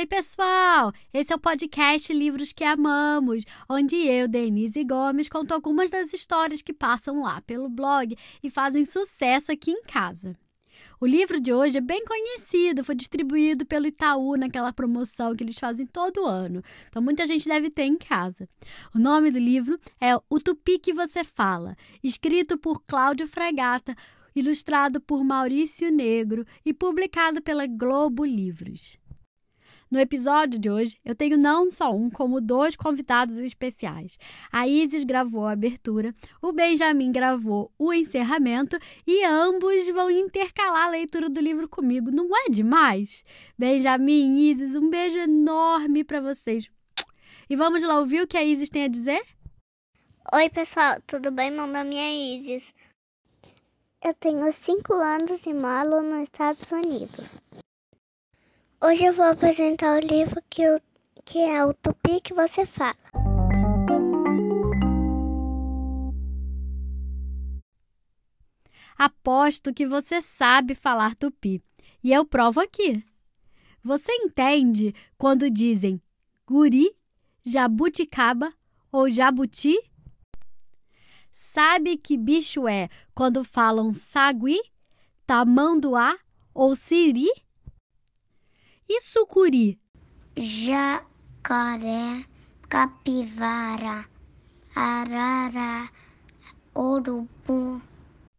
Oi, pessoal! Esse é o podcast Livros que Amamos, onde eu, Denise Gomes, conto algumas das histórias que passam lá pelo blog e fazem sucesso aqui em casa. O livro de hoje é bem conhecido, foi distribuído pelo Itaú naquela promoção que eles fazem todo ano. Então muita gente deve ter em casa. O nome do livro é O Tupi que você fala, escrito por Cláudio Fragata, ilustrado por Maurício Negro e publicado pela Globo Livros. No episódio de hoje, eu tenho não só um, como dois convidados especiais. A Isis gravou a abertura, o Benjamin gravou o encerramento e ambos vão intercalar a leitura do livro comigo. Não é demais? Benjamin Isis, um beijo enorme para vocês. E vamos lá ouvir o que a Isis tem a dizer? Oi, pessoal, tudo bem? Meu nome é Isis. Eu tenho 5 anos e moro nos Estados Unidos. Hoje eu vou apresentar o livro que, eu, que é o Tupi que você fala. Aposto que você sabe falar tupi. E eu provo aqui. Você entende quando dizem guri, jabuticaba ou jabuti? Sabe que bicho é quando falam sagui, tamanduá ou siri? E sucuri? Jacaré, capivara, arara, urubu.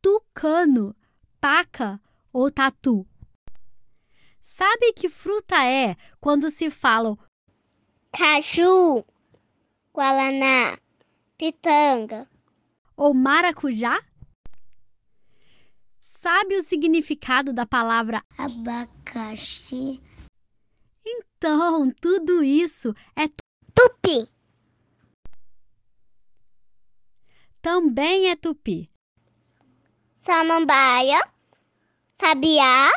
Tucano, paca ou tatu? Sabe que fruta é quando se falam caju, guaraná, pitanga ou maracujá? Sabe o significado da palavra abacaxi? Então, tudo isso é tupi. Também é tupi. Samambaia, sabiá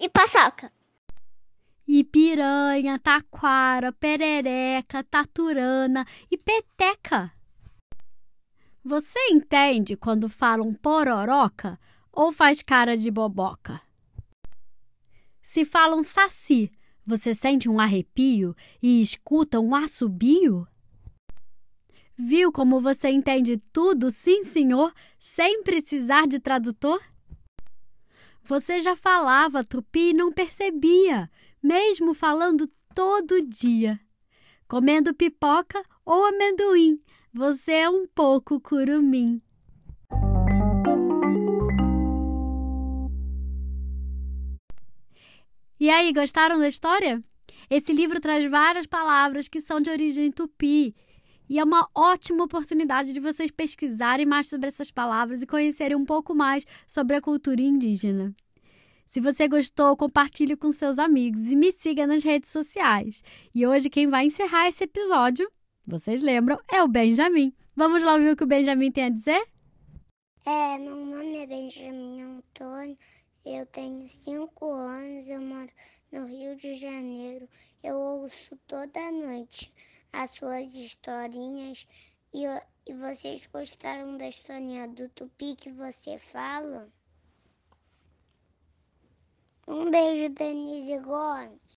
e paçoca. E piranha, taquara, perereca, taturana e peteca. Você entende quando falam pororoca ou faz cara de boboca? Se falam saci, você sente um arrepio e escuta um assobio? Viu como você entende tudo, sim, senhor, sem precisar de tradutor? Você já falava tupi e não percebia, mesmo falando todo dia. Comendo pipoca ou amendoim, você é um pouco curumim. E aí, gostaram da história? Esse livro traz várias palavras que são de origem tupi. E é uma ótima oportunidade de vocês pesquisarem mais sobre essas palavras e conhecerem um pouco mais sobre a cultura indígena. Se você gostou, compartilhe com seus amigos e me siga nas redes sociais. E hoje quem vai encerrar esse episódio, vocês lembram, é o Benjamin. Vamos lá ouvir o que o Benjamin tem a dizer? É, meu nome é Benjamin Antônio eu tenho cinco anos, eu moro no Rio de Janeiro. Eu ouço toda noite as suas historinhas e, e vocês gostaram da historinha do tupi que você fala? Um beijo, Denise Gomes.